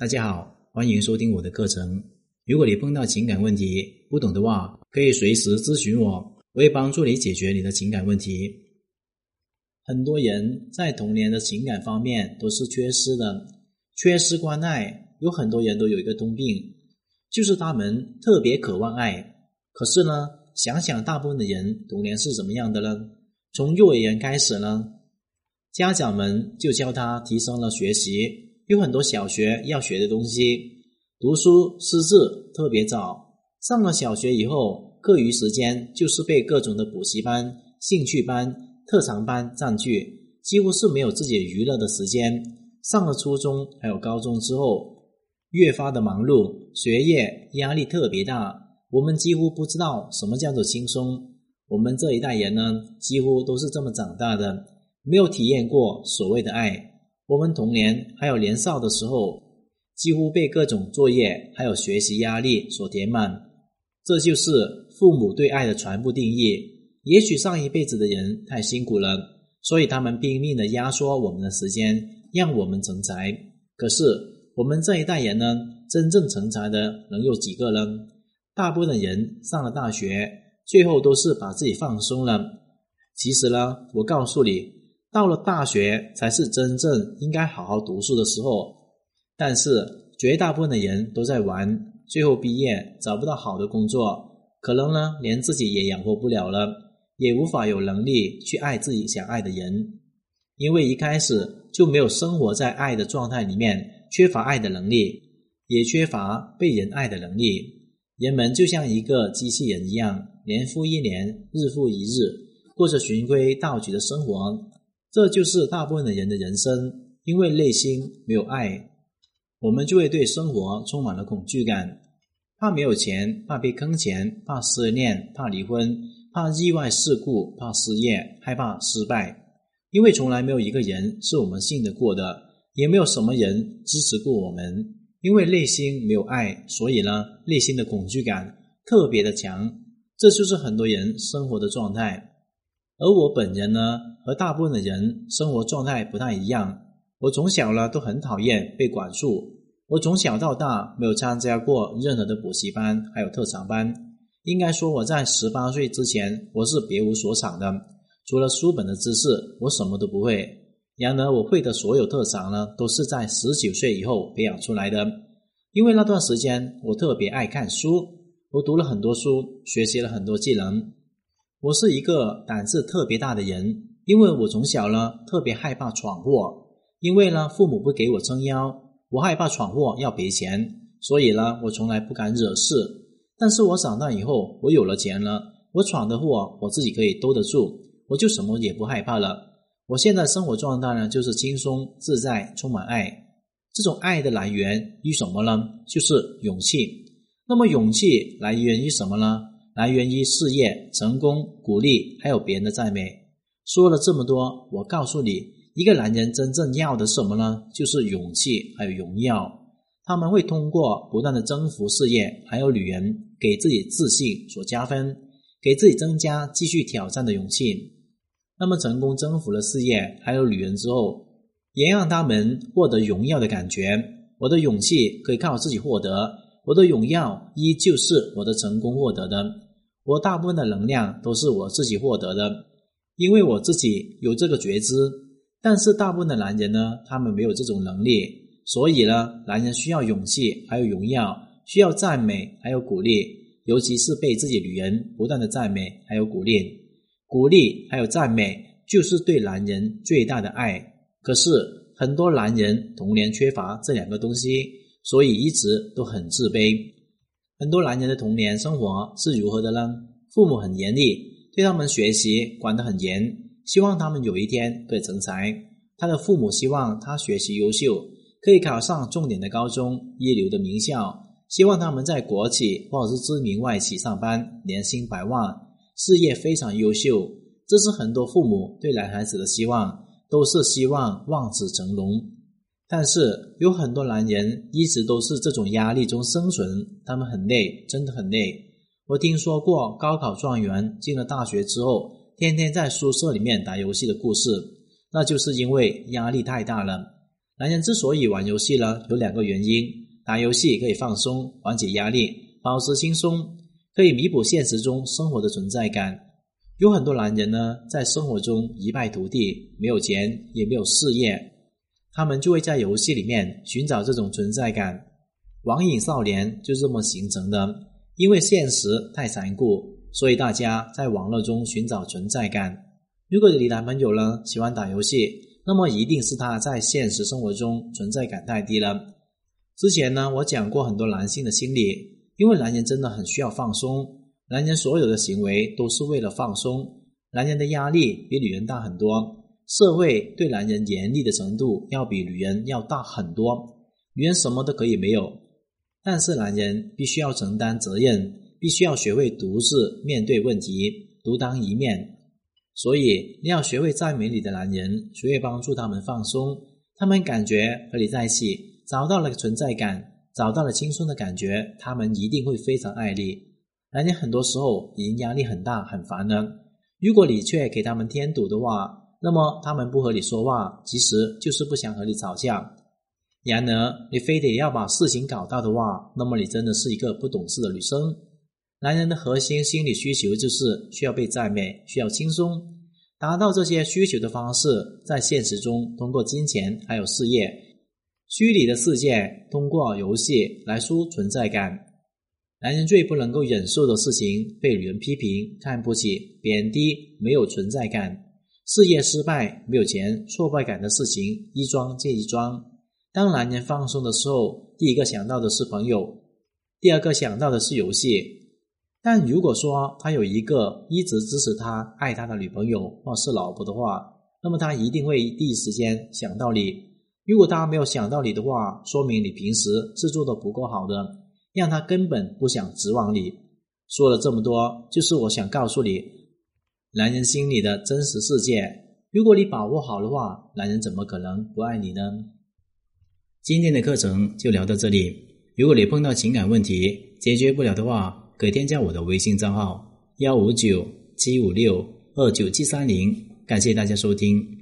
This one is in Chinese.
大家好，欢迎收听我的课程。如果你碰到情感问题不懂的话，可以随时咨询我，我会帮助你解决你的情感问题。很多人在童年的情感方面都是缺失的，缺失关爱。有很多人都有一个通病，就是他们特别渴望爱。可是呢，想想大部分的人童年是怎么样的呢？从幼儿园开始呢，家长们就教他提升了学习，有很多小学要学的东西。读书识字特别早，上了小学以后，课余时间就是被各种的补习班、兴趣班、特长班占据，几乎是没有自己娱乐的时间。上了初中还有高中之后，越发的忙碌，学业压力特别大，我们几乎不知道什么叫做轻松。我们这一代人呢，几乎都是这么长大的，没有体验过所谓的爱。我们童年还有年少的时候。几乎被各种作业还有学习压力所填满，这就是父母对爱的全部定义。也许上一辈子的人太辛苦了，所以他们拼命的压缩我们的时间，让我们成才。可是我们这一代人呢，真正成才的能有几个呢？大部分的人上了大学，最后都是把自己放松了。其实呢，我告诉你，到了大学才是真正应该好好读书的时候。但是绝大部分的人都在玩，最后毕业找不到好的工作，可能呢连自己也养活不了了，也无法有能力去爱自己想爱的人，因为一开始就没有生活在爱的状态里面，缺乏爱的能力，也缺乏被人爱的能力。人们就像一个机器人一样，年复一年，日复一日，过着循规蹈矩的生活。这就是大部分的人的人生，因为内心没有爱。我们就会对生活充满了恐惧感，怕没有钱，怕被坑钱，怕失恋，怕离婚，怕意外事故，怕失业，害怕失败。因为从来没有一个人是我们信得过的，也没有什么人支持过我们。因为内心没有爱，所以呢，内心的恐惧感特别的强。这就是很多人生活的状态。而我本人呢，和大部分的人生活状态不太一样。我从小呢都很讨厌被管束。我从小到大没有参加过任何的补习班，还有特长班。应该说我在十八岁之前我是别无所长的，除了书本的知识，我什么都不会。然而我会的所有特长呢，都是在十九岁以后培养出来的。因为那段时间我特别爱看书，我读了很多书，学习了很多技能。我是一个胆子特别大的人，因为我从小呢特别害怕闯祸。因为呢，父母不给我撑腰，我害怕闯祸要赔钱，所以呢，我从来不敢惹事。但是我长大以后，我有了钱了，我闯的祸我自己可以兜得住，我就什么也不害怕了。我现在生活状态呢，就是轻松自在，充满爱。这种爱的来源于什么呢？就是勇气。那么勇气来源于什么呢？来源于事业成功、鼓励，还有别人的赞美。说了这么多，我告诉你。一个男人真正要的是什么呢？就是勇气，还有荣耀。他们会通过不断的征服事业，还有女人，给自己自信所加分，给自己增加继续挑战的勇气。那么成功征服了事业，还有女人之后，也让他们获得荣耀的感觉。我的勇气可以靠自己获得，我的荣耀依旧是我的成功获得的。我大部分的能量都是我自己获得的，因为我自己有这个觉知。但是大部分的男人呢，他们没有这种能力，所以呢，男人需要勇气，还有荣耀，需要赞美，还有鼓励，尤其是被自己女人不断的赞美，还有鼓励，鼓励还有赞美，就是对男人最大的爱。可是很多男人童年缺乏这两个东西，所以一直都很自卑。很多男人的童年生活是如何的呢？父母很严厉，对他们学习管得很严。希望他们有一天可以成才。他的父母希望他学习优秀，可以考上重点的高中、一流的名校。希望他们在国企或者是知名外企上班，年薪百万，事业非常优秀。这是很多父母对男孩子的希望，都是希望望子成龙。但是有很多男人一直都是这种压力中生存，他们很累，真的很累。我听说过高考状元进了大学之后。天天在宿舍里面打游戏的故事，那就是因为压力太大了。男人之所以玩游戏呢，有两个原因：打游戏可以放松、缓解压力、保持轻松，可以弥补现实中生活的存在感。有很多男人呢，在生活中一败涂地，没有钱，也没有事业，他们就会在游戏里面寻找这种存在感。网瘾少年就这么形成的，因为现实太残酷，所以大家在网络中寻找存在感。如果你男朋友呢喜欢打游戏，那么一定是他在现实生活中存在感太低了。之前呢，我讲过很多男性的心理，因为男人真的很需要放松。男人所有的行为都是为了放松，男人的压力比女人大很多，社会对男人严厉的程度要比女人要大很多。女人什么都可以没有，但是男人必须要承担责任，必须要学会独自面对问题，独当一面。所以你要学会赞美你的男人，学会帮助他们放松，他们感觉和你在一起找到了存在感，找到了轻松的感觉，他们一定会非常爱你。男人很多时候已经压力很大、很烦了。如果你却给他们添堵的话，那么他们不和你说话，其实就是不想和你吵架。然而，你非得要把事情搞大的话，那么你真的是一个不懂事的女生。男人的核心心理需求就是需要被赞美，需要轻松。达到这些需求的方式，在现实中通过金钱还有事业，虚拟的世界通过游戏来输存在感。男人最不能够忍受的事情，被女人批评、看不起、贬低，没有存在感；事业失败、没有钱、挫败感的事情，一桩接一桩。当男人放松的时候，第一个想到的是朋友，第二个想到的是游戏。但如果说他有一个一直支持他、爱他的女朋友或是老婆的话，那么他一定会第一时间想到你。如果他没有想到你的话，说明你平时是做的不够好的。让他根本不想指望你。说了这么多，就是我想告诉你，男人心里的真实世界。如果你把握好的话，男人怎么可能不爱你呢？今天的课程就聊到这里。如果你碰到情感问题解决不了的话，可以添加我的微信账号：幺五九七五六二九七三零。感谢大家收听。